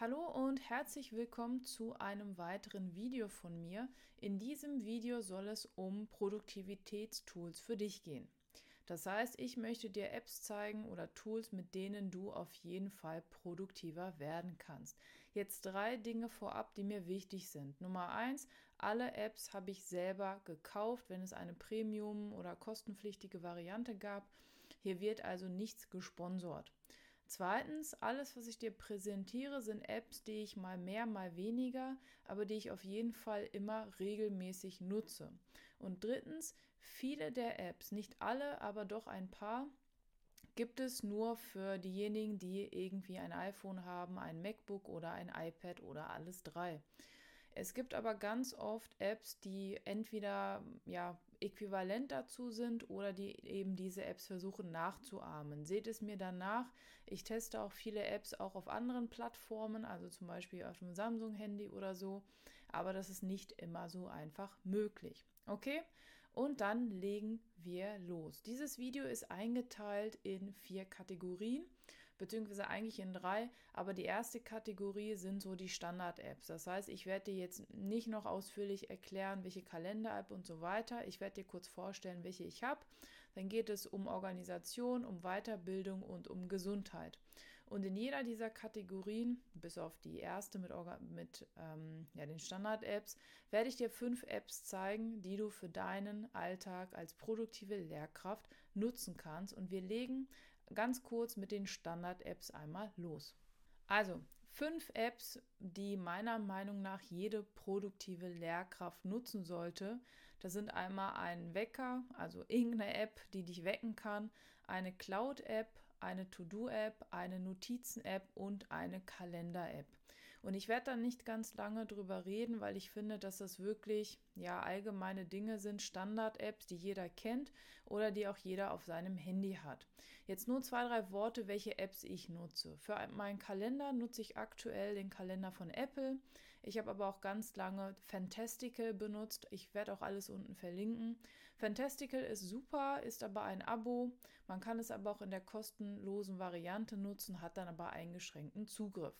Hallo und herzlich willkommen zu einem weiteren Video von mir. In diesem Video soll es um Produktivitätstools für dich gehen. Das heißt, ich möchte dir Apps zeigen oder Tools, mit denen du auf jeden Fall produktiver werden kannst. Jetzt drei Dinge vorab, die mir wichtig sind. Nummer eins, alle Apps habe ich selber gekauft, wenn es eine Premium- oder kostenpflichtige Variante gab. Hier wird also nichts gesponsert. Zweitens, alles, was ich dir präsentiere, sind Apps, die ich mal mehr, mal weniger, aber die ich auf jeden Fall immer regelmäßig nutze. Und drittens, viele der Apps, nicht alle, aber doch ein paar, gibt es nur für diejenigen, die irgendwie ein iPhone haben, ein MacBook oder ein iPad oder alles drei. Es gibt aber ganz oft Apps, die entweder ja äquivalent dazu sind oder die eben diese Apps versuchen nachzuahmen. Seht es mir danach. Ich teste auch viele Apps auch auf anderen Plattformen, also zum Beispiel auf dem Samsung-Handy oder so, aber das ist nicht immer so einfach möglich. Okay? Und dann legen wir los. Dieses Video ist eingeteilt in vier Kategorien, beziehungsweise eigentlich in drei, aber die erste Kategorie sind so die Standard-Apps. Das heißt, ich werde dir jetzt nicht noch ausführlich erklären, welche Kalender-App und so weiter. Ich werde dir kurz vorstellen, welche ich habe. Dann geht es um Organisation, um Weiterbildung und um Gesundheit. Und in jeder dieser Kategorien, bis auf die erste mit, mit ähm, ja, den Standard-Apps, werde ich dir fünf Apps zeigen, die du für deinen Alltag als produktive Lehrkraft nutzen kannst. Und wir legen ganz kurz mit den Standard-Apps einmal los. Also, fünf Apps, die meiner Meinung nach jede produktive Lehrkraft nutzen sollte. Das sind einmal ein Wecker, also irgendeine App, die dich wecken kann, eine Cloud-App, eine To-Do-App, eine Notizen-App und eine Kalender-App. Und ich werde da nicht ganz lange drüber reden, weil ich finde, dass das wirklich ja allgemeine Dinge sind, Standard-Apps, die jeder kennt oder die auch jeder auf seinem Handy hat. Jetzt nur zwei, drei Worte, welche Apps ich nutze. Für meinen Kalender nutze ich aktuell den Kalender von Apple. Ich habe aber auch ganz lange Fantastical benutzt. Ich werde auch alles unten verlinken. Fantastical ist super, ist aber ein Abo. Man kann es aber auch in der kostenlosen Variante nutzen, hat dann aber eingeschränkten Zugriff.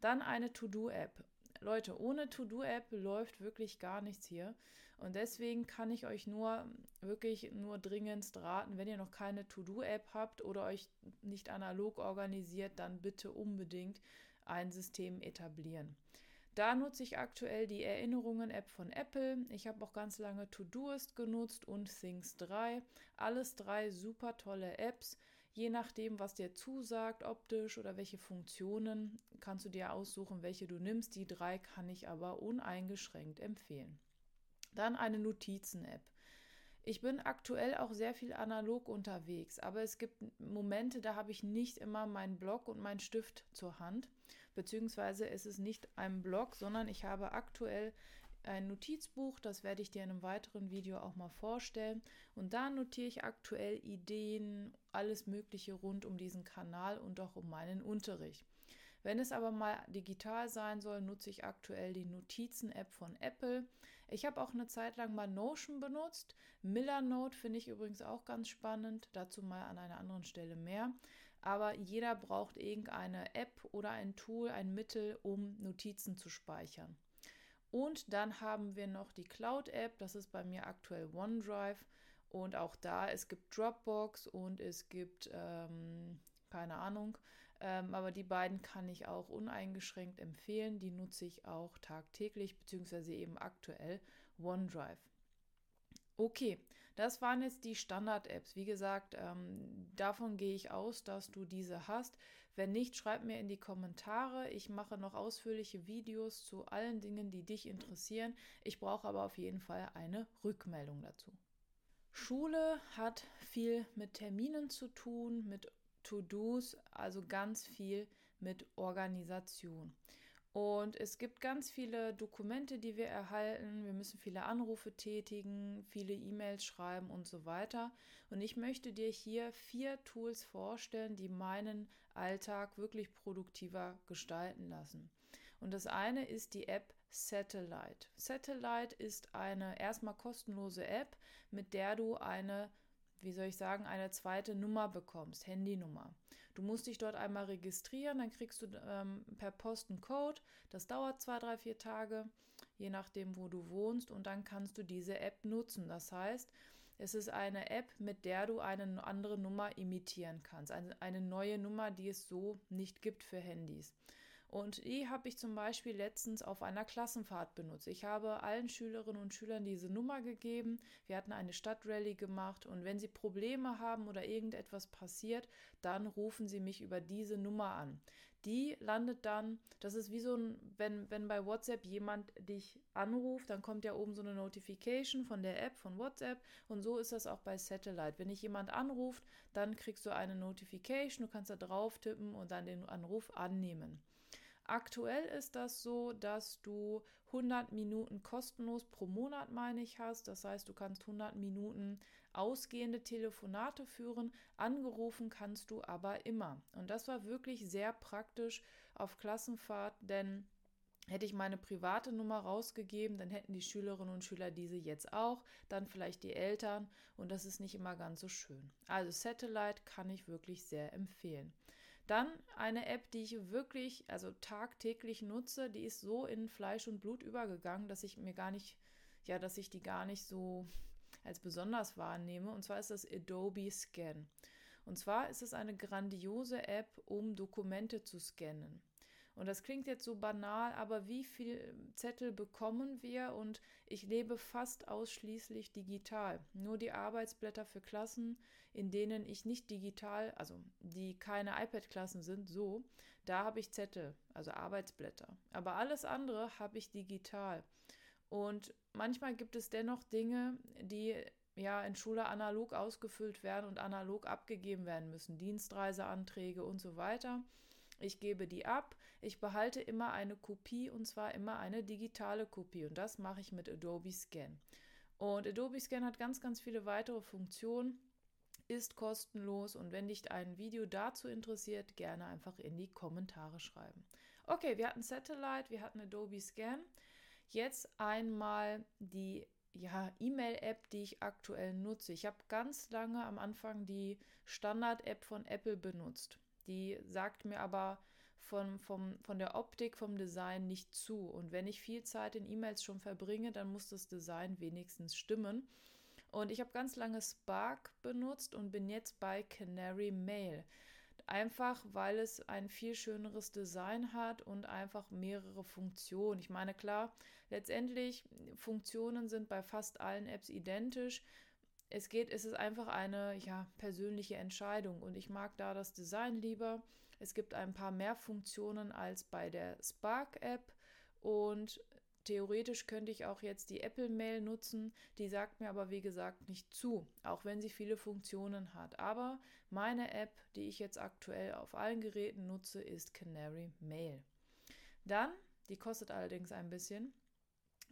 Dann eine To-Do-App. Leute, ohne To-Do-App läuft wirklich gar nichts hier. Und deswegen kann ich euch nur wirklich nur dringendst raten, wenn ihr noch keine To-Do-App habt oder euch nicht analog organisiert, dann bitte unbedingt ein System etablieren. Da nutze ich aktuell die Erinnerungen-App von Apple. Ich habe auch ganz lange Todoist genutzt und Things 3. Alles drei super tolle Apps. Je nachdem, was dir zusagt, optisch oder welche Funktionen, kannst du dir aussuchen, welche du nimmst. Die drei kann ich aber uneingeschränkt empfehlen. Dann eine Notizen-App. Ich bin aktuell auch sehr viel analog unterwegs, aber es gibt Momente, da habe ich nicht immer meinen Block und meinen Stift zur Hand, beziehungsweise es ist nicht ein Block, sondern ich habe aktuell ein Notizbuch, das werde ich dir in einem weiteren Video auch mal vorstellen. Und da notiere ich aktuell Ideen, alles Mögliche rund um diesen Kanal und auch um meinen Unterricht. Wenn es aber mal digital sein soll, nutze ich aktuell die Notizen-App von Apple. Ich habe auch eine Zeit lang mal Notion benutzt. Millernote finde ich übrigens auch ganz spannend. Dazu mal an einer anderen Stelle mehr. Aber jeder braucht irgendeine App oder ein Tool, ein Mittel, um Notizen zu speichern. Und dann haben wir noch die Cloud-App, das ist bei mir aktuell OneDrive. Und auch da, es gibt Dropbox und es gibt ähm, keine Ahnung. Ähm, aber die beiden kann ich auch uneingeschränkt empfehlen. Die nutze ich auch tagtäglich, beziehungsweise eben aktuell OneDrive. Okay, das waren jetzt die Standard-Apps. Wie gesagt, ähm, davon gehe ich aus, dass du diese hast. Wenn nicht, schreib mir in die Kommentare. Ich mache noch ausführliche Videos zu allen Dingen, die dich interessieren. Ich brauche aber auf jeden Fall eine Rückmeldung dazu. Schule hat viel mit Terminen zu tun, mit To-Dos, also ganz viel mit Organisation. Und es gibt ganz viele Dokumente, die wir erhalten. Wir müssen viele Anrufe tätigen, viele E-Mails schreiben und so weiter. Und ich möchte dir hier vier Tools vorstellen, die meinen Alltag wirklich produktiver gestalten lassen. Und das eine ist die App Satellite. Satellite ist eine erstmal kostenlose App, mit der du eine wie soll ich sagen, eine zweite Nummer bekommst, Handynummer. Du musst dich dort einmal registrieren, dann kriegst du ähm, per Post einen Code. Das dauert zwei, drei, vier Tage, je nachdem, wo du wohnst. Und dann kannst du diese App nutzen. Das heißt, es ist eine App, mit der du eine andere Nummer imitieren kannst. Eine, eine neue Nummer, die es so nicht gibt für Handys. Und die habe ich zum Beispiel letztens auf einer Klassenfahrt benutzt. Ich habe allen Schülerinnen und Schülern diese Nummer gegeben. Wir hatten eine Stadtrallye gemacht und wenn sie Probleme haben oder irgendetwas passiert, dann rufen sie mich über diese Nummer an. Die landet dann, das ist wie so ein, wenn, wenn bei WhatsApp jemand dich anruft, dann kommt ja oben so eine Notification von der App von WhatsApp und so ist das auch bei Satellite. Wenn dich jemand anruft, dann kriegst du eine Notification, du kannst da drauf tippen und dann den Anruf annehmen. Aktuell ist das so, dass du 100 Minuten kostenlos pro Monat, meine ich, hast. Das heißt, du kannst 100 Minuten ausgehende Telefonate führen. Angerufen kannst du aber immer. Und das war wirklich sehr praktisch auf Klassenfahrt, denn Hätte ich meine private Nummer rausgegeben, dann hätten die Schülerinnen und Schüler diese jetzt auch, dann vielleicht die Eltern und das ist nicht immer ganz so schön. Also Satellite kann ich wirklich sehr empfehlen. Dann eine App, die ich wirklich, also tagtäglich nutze, die ist so in Fleisch und Blut übergegangen, dass ich mir gar nicht, ja, dass ich die gar nicht so als besonders wahrnehme. Und zwar ist das Adobe Scan. Und zwar ist es eine grandiose App, um Dokumente zu scannen. Und das klingt jetzt so banal, aber wie viel Zettel bekommen wir? Und ich lebe fast ausschließlich digital. Nur die Arbeitsblätter für Klassen, in denen ich nicht digital, also die keine iPad-Klassen sind, so, da habe ich Zettel, also Arbeitsblätter. Aber alles andere habe ich digital. Und manchmal gibt es dennoch Dinge, die ja in Schule analog ausgefüllt werden und analog abgegeben werden müssen, Dienstreiseanträge und so weiter. Ich gebe die ab. Ich behalte immer eine Kopie und zwar immer eine digitale Kopie und das mache ich mit Adobe Scan. Und Adobe Scan hat ganz, ganz viele weitere Funktionen, ist kostenlos und wenn dich ein Video dazu interessiert, gerne einfach in die Kommentare schreiben. Okay, wir hatten Satellite, wir hatten Adobe Scan. Jetzt einmal die ja, E-Mail-App, die ich aktuell nutze. Ich habe ganz lange am Anfang die Standard-App von Apple benutzt. Die sagt mir aber von, vom, von der Optik, vom Design nicht zu. Und wenn ich viel Zeit in E-Mails schon verbringe, dann muss das Design wenigstens stimmen. Und ich habe ganz lange Spark benutzt und bin jetzt bei Canary Mail. Einfach weil es ein viel schöneres Design hat und einfach mehrere Funktionen. Ich meine, klar, letztendlich Funktionen sind bei fast allen Apps identisch es geht, es ist einfach eine ja, persönliche Entscheidung und ich mag da das Design lieber. Es gibt ein paar mehr Funktionen als bei der Spark-App und theoretisch könnte ich auch jetzt die Apple Mail nutzen, die sagt mir aber wie gesagt nicht zu, auch wenn sie viele Funktionen hat. Aber meine App, die ich jetzt aktuell auf allen Geräten nutze, ist Canary Mail. Dann, die kostet allerdings ein bisschen,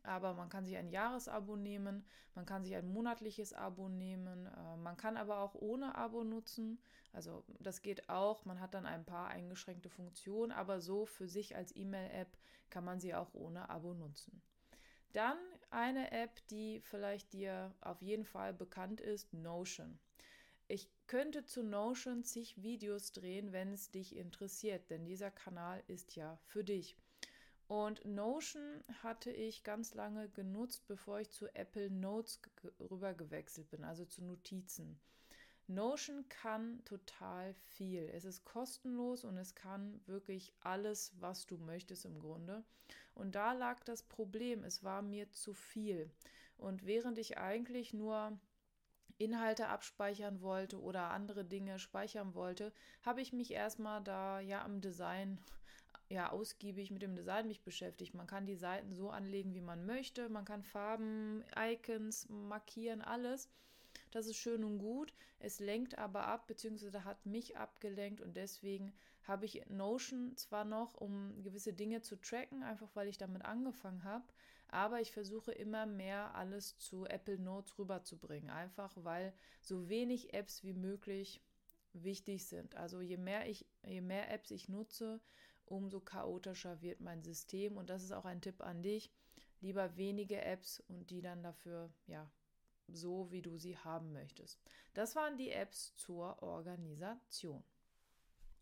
aber man kann sich ein Jahresabo nehmen, man kann sich ein monatliches Abo nehmen, äh, man kann aber auch ohne Abo nutzen. Also das geht auch, man hat dann ein paar eingeschränkte Funktionen, aber so für sich als E-Mail-App kann man sie auch ohne Abo nutzen. Dann eine App, die vielleicht dir auf jeden Fall bekannt ist, Notion. Ich könnte zu Notion zig Videos drehen, wenn es dich interessiert, denn dieser Kanal ist ja für dich. Und Notion hatte ich ganz lange genutzt, bevor ich zu Apple Notes rüber gewechselt bin, also zu Notizen. Notion kann total viel. Es ist kostenlos und es kann wirklich alles, was du möchtest im Grunde. Und da lag das Problem, es war mir zu viel. Und während ich eigentlich nur Inhalte abspeichern wollte oder andere Dinge speichern wollte, habe ich mich erstmal da ja am Design ja ausgiebig mit dem Design mich beschäftigt. Man kann die Seiten so anlegen, wie man möchte. Man kann Farben, Icons markieren, alles. Das ist schön und gut. Es lenkt aber ab, beziehungsweise hat mich abgelenkt und deswegen habe ich Notion zwar noch, um gewisse Dinge zu tracken, einfach weil ich damit angefangen habe, aber ich versuche immer mehr alles zu Apple Notes rüberzubringen, einfach weil so wenig Apps wie möglich wichtig sind. Also je mehr ich, je mehr Apps ich nutze, umso chaotischer wird mein System. Und das ist auch ein Tipp an dich. Lieber wenige Apps und die dann dafür, ja, so, wie du sie haben möchtest. Das waren die Apps zur Organisation.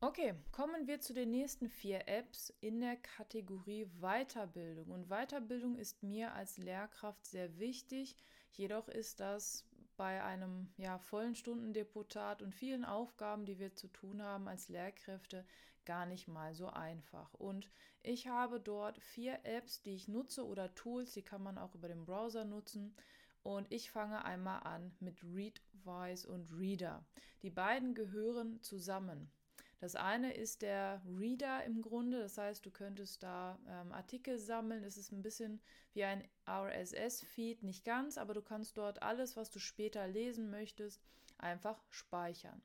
Okay, kommen wir zu den nächsten vier Apps in der Kategorie Weiterbildung. Und Weiterbildung ist mir als Lehrkraft sehr wichtig. Jedoch ist das bei einem ja, vollen Stundendeputat und vielen Aufgaben, die wir zu tun haben als Lehrkräfte, gar nicht mal so einfach. Und ich habe dort vier Apps, die ich nutze oder Tools, die kann man auch über den Browser nutzen. Und ich fange einmal an mit Readwise und Reader. Die beiden gehören zusammen. Das eine ist der Reader im Grunde, das heißt, du könntest da ähm, Artikel sammeln. Es ist ein bisschen wie ein RSS-Feed, nicht ganz, aber du kannst dort alles, was du später lesen möchtest, einfach speichern.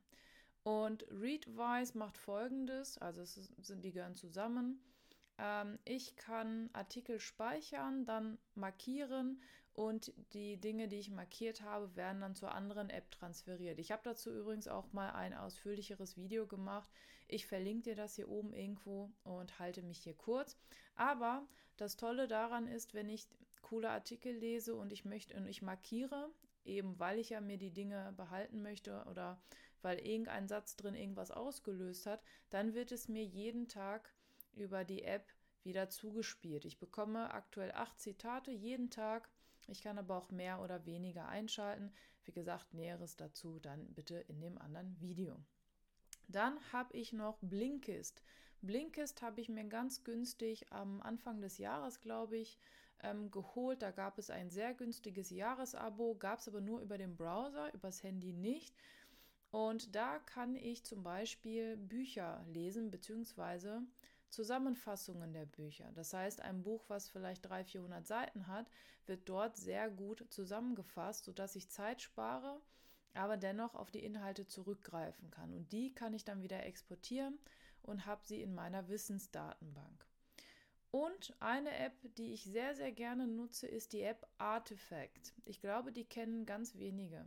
Und Readwise macht folgendes, also es sind die gehören zusammen. Ähm, ich kann Artikel speichern, dann markieren und die Dinge, die ich markiert habe, werden dann zur anderen App transferiert. Ich habe dazu übrigens auch mal ein ausführlicheres Video gemacht. Ich verlinke dir das hier oben irgendwo und halte mich hier kurz. Aber das Tolle daran ist, wenn ich coole Artikel lese und ich möchte und ich markiere, eben weil ich ja mir die Dinge behalten möchte oder weil irgendein Satz drin irgendwas ausgelöst hat, dann wird es mir jeden Tag über die App wieder zugespielt. Ich bekomme aktuell acht Zitate jeden Tag ich kann aber auch mehr oder weniger einschalten. Wie gesagt, Näheres dazu dann bitte in dem anderen Video. Dann habe ich noch Blinkist. Blinkist habe ich mir ganz günstig am Anfang des Jahres, glaube ich, ähm, geholt. Da gab es ein sehr günstiges Jahresabo, gab es aber nur über den Browser, übers Handy nicht. Und da kann ich zum Beispiel Bücher lesen, beziehungsweise Zusammenfassungen der Bücher. Das heißt, ein Buch, was vielleicht 300, 400 Seiten hat, wird dort sehr gut zusammengefasst, sodass ich Zeit spare, aber dennoch auf die Inhalte zurückgreifen kann. Und die kann ich dann wieder exportieren und habe sie in meiner Wissensdatenbank. Und eine App, die ich sehr, sehr gerne nutze, ist die App Artifact. Ich glaube, die kennen ganz wenige.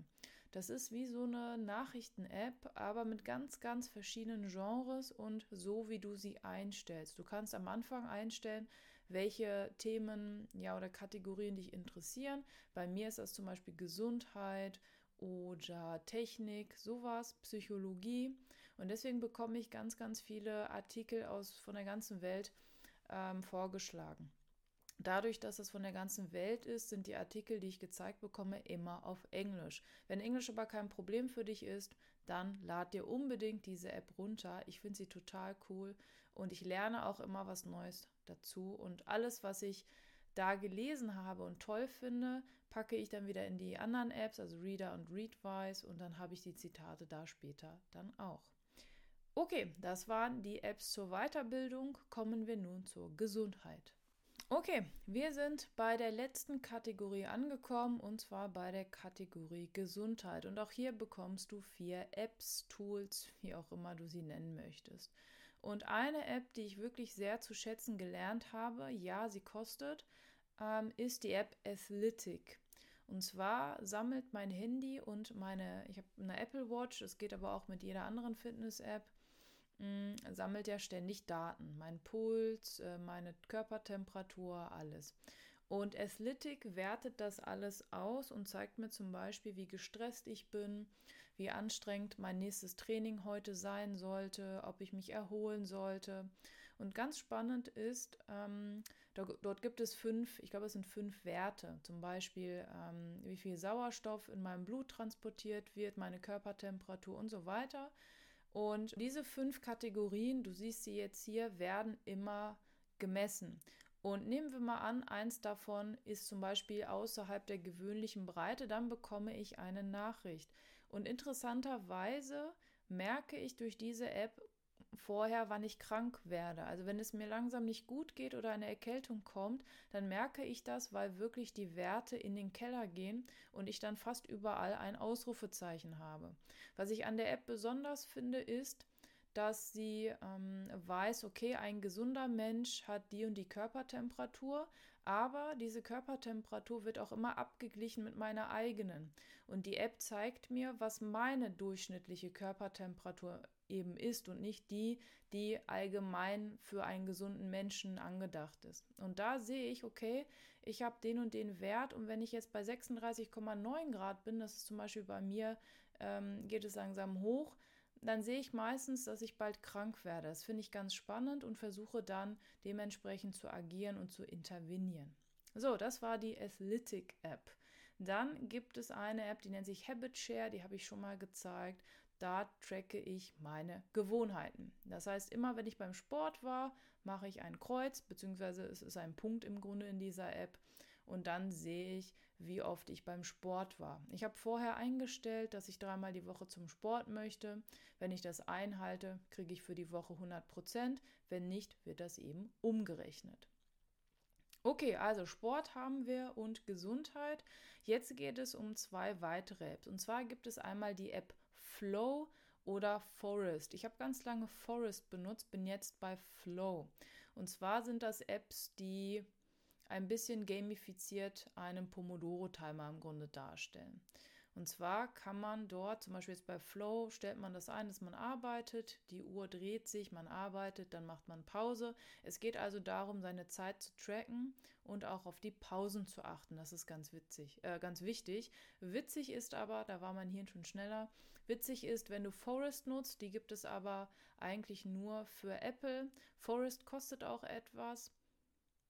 Das ist wie so eine Nachrichten-App, aber mit ganz, ganz verschiedenen Genres und so, wie du sie einstellst. Du kannst am Anfang einstellen, welche Themen ja oder Kategorien dich interessieren. Bei mir ist das zum Beispiel Gesundheit oder Technik, sowas, Psychologie. Und deswegen bekomme ich ganz, ganz viele Artikel aus von der ganzen Welt ähm, vorgeschlagen. Dadurch, dass es von der ganzen Welt ist, sind die Artikel, die ich gezeigt bekomme, immer auf Englisch. Wenn Englisch aber kein Problem für dich ist, dann lad dir unbedingt diese App runter. Ich finde sie total cool und ich lerne auch immer was Neues dazu. Und alles, was ich da gelesen habe und toll finde, packe ich dann wieder in die anderen Apps, also Reader und Readwise, und dann habe ich die Zitate da später dann auch. Okay, das waren die Apps zur Weiterbildung. Kommen wir nun zur Gesundheit. Okay, wir sind bei der letzten Kategorie angekommen und zwar bei der Kategorie Gesundheit. Und auch hier bekommst du vier Apps, Tools, wie auch immer du sie nennen möchtest. Und eine App, die ich wirklich sehr zu schätzen gelernt habe, ja, sie kostet, ähm, ist die App Athletic. Und zwar sammelt mein Handy und meine, ich habe eine Apple Watch, das geht aber auch mit jeder anderen Fitness-App, mh, sammelt ja ständig Daten. Mein Puls, äh, meine Körpertemperatur, alles. Und Athletic wertet das alles aus und zeigt mir zum Beispiel, wie gestresst ich bin, wie anstrengend mein nächstes Training heute sein sollte, ob ich mich erholen sollte. Und ganz spannend ist, ähm, dort, dort, gibt es fünf, ich glaube, es sind fünf Werte. Zum Beispiel, ähm, wie viel Sauerstoff in meinem Blut transportiert wird, meine Körpertemperatur und so weiter. Und diese fünf Kategorien, du siehst sie jetzt hier, werden immer gemessen. Und nehmen wir mal an, eins davon ist zum Beispiel außerhalb der gewöhnlichen Breite, dann bekomme ich eine Nachricht. Und interessanterweise merke ich durch diese App vorher, wann ich krank werde. Also wenn es mir langsam nicht gut geht oder eine Erkältung kommt, dann merke ich das, weil wirklich die Werte in den Keller gehen und ich dann fast überall ein Ausrufezeichen habe. Was ich an der App besonders finde, ist, dass sie ähm, weiß, okay, ein gesunder Mensch hat die und die Körpertemperatur, aber diese Körpertemperatur wird auch immer abgeglichen mit meiner eigenen. Und die App zeigt mir, was meine durchschnittliche Körpertemperatur eben ist und nicht die, die allgemein für einen gesunden Menschen angedacht ist. Und da sehe ich, okay, ich habe den und den Wert und wenn ich jetzt bei 36,9 Grad bin, das ist zum Beispiel bei mir, ähm, geht es langsam hoch, dann sehe ich meistens, dass ich bald krank werde. Das finde ich ganz spannend und versuche dann dementsprechend zu agieren und zu intervenieren. So, das war die Athletic App. Dann gibt es eine App, die nennt sich Habit Share, die habe ich schon mal gezeigt. Da tracke ich meine Gewohnheiten. Das heißt, immer wenn ich beim Sport war, mache ich ein Kreuz, beziehungsweise es ist ein Punkt im Grunde in dieser App. Und dann sehe ich, wie oft ich beim Sport war. Ich habe vorher eingestellt, dass ich dreimal die Woche zum Sport möchte. Wenn ich das einhalte, kriege ich für die Woche 100 Prozent. Wenn nicht, wird das eben umgerechnet. Okay, also Sport haben wir und Gesundheit. Jetzt geht es um zwei weitere Apps. Und zwar gibt es einmal die App Flow oder Forest. Ich habe ganz lange Forest benutzt, bin jetzt bei Flow. Und zwar sind das Apps, die ein bisschen gamifiziert einen Pomodoro-Timer im Grunde darstellen. Und zwar kann man dort, zum Beispiel jetzt bei Flow, stellt man das ein, dass man arbeitet, die Uhr dreht sich, man arbeitet, dann macht man Pause. Es geht also darum, seine Zeit zu tracken und auch auf die Pausen zu achten. Das ist ganz witzig, äh, ganz wichtig. Witzig ist aber, da war mein Hirn schon schneller, witzig ist, wenn du Forest nutzt, die gibt es aber eigentlich nur für Apple. Forest kostet auch etwas.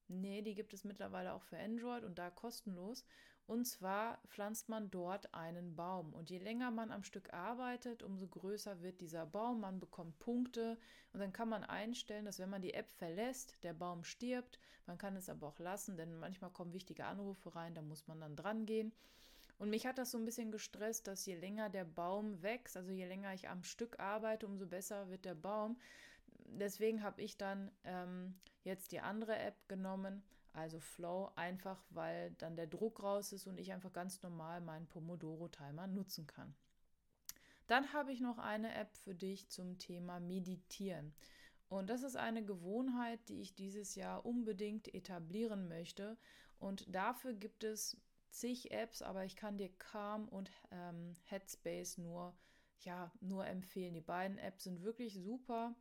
Nee, die gibt es mittlerweile auch für Android und da kostenlos. Und zwar pflanzt man dort einen Baum. Und je länger man am Stück arbeitet, umso größer wird dieser Baum. Man bekommt Punkte. Und dann kann man einstellen, dass wenn man die App verlässt, der Baum stirbt. Man kann es aber auch lassen, denn manchmal kommen wichtige Anrufe rein, da muss man dann dran gehen. Und mich hat das so ein bisschen gestresst, dass je länger der Baum wächst, also je länger ich am Stück arbeite, umso besser wird der Baum. Deswegen habe ich dann ähm, jetzt die andere App genommen also Flow, einfach weil dann der Druck raus ist und ich einfach ganz normal meinen Pomodoro-Timer nutzen kann. Dann habe ich noch eine App für dich zum Thema Meditieren. Und das ist eine Gewohnheit, die ich dieses Jahr unbedingt etablieren möchte. Und dafür gibt es zig Apps, aber ich kann dir Calm und ähm, Headspace nur, ja, nur empfehlen. Die beiden Apps sind wirklich super.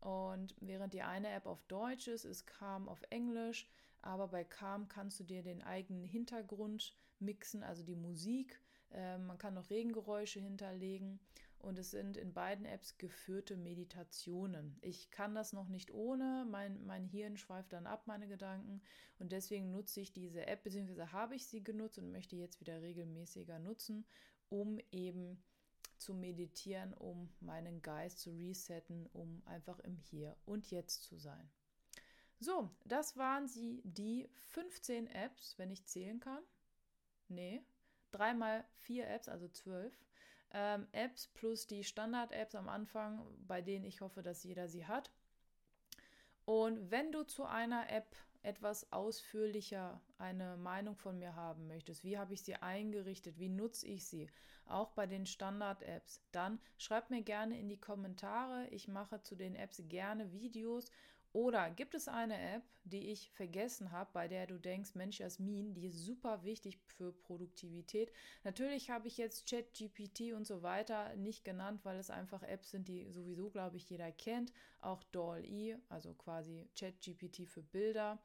Und während die eine App auf Deutsch ist, ist Calm auf Englisch. Aber bei Calm kannst du dir den eigenen Hintergrund mixen, also die Musik. Äh, man kann noch Regengeräusche hinterlegen. Und es sind in beiden Apps geführte Meditationen. Ich kann das noch nicht ohne. Mein, mein Hirn schweift dann ab, meine Gedanken. Und deswegen nutze ich diese App, beziehungsweise habe ich sie genutzt und möchte jetzt wieder regelmäßiger nutzen, um eben zu meditieren, um meinen Geist zu resetten, um einfach im Hier und Jetzt zu sein. So, das waren sie, die 15 Apps, wenn ich zählen kann. Nee, dreimal vier Apps, also zwölf. Ähm, Apps plus die Standard-Apps am Anfang, bei denen ich hoffe, dass jeder sie hat. Und wenn du zu einer App etwas ausführlicher eine Meinung von mir haben möchtest, wie habe ich sie eingerichtet, wie nutze ich sie, auch bei den Standard-Apps, dann schreib mir gerne in die Kommentare. Ich mache zu den Apps gerne Videos oder gibt es eine App, die ich vergessen habe, bei der du denkst, Mensch, Jasmin, die ist super wichtig für Produktivität? Natürlich habe ich jetzt ChatGPT und so weiter nicht genannt, weil es einfach Apps sind, die sowieso, glaube ich, jeder kennt. Auch DALL-E, also quasi ChatGPT für Bilder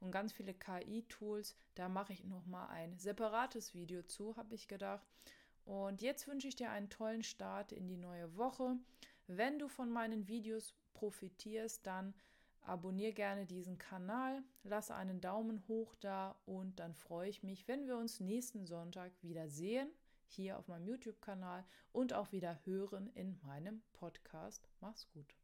und ganz viele KI-Tools. Da mache ich nochmal ein separates Video zu, habe ich gedacht. Und jetzt wünsche ich dir einen tollen Start in die neue Woche. Wenn du von meinen Videos profitierst, dann Abonnier gerne diesen Kanal, lasse einen Daumen hoch da und dann freue ich mich, wenn wir uns nächsten Sonntag wieder sehen, hier auf meinem YouTube-Kanal und auch wieder hören in meinem Podcast. Mach's gut.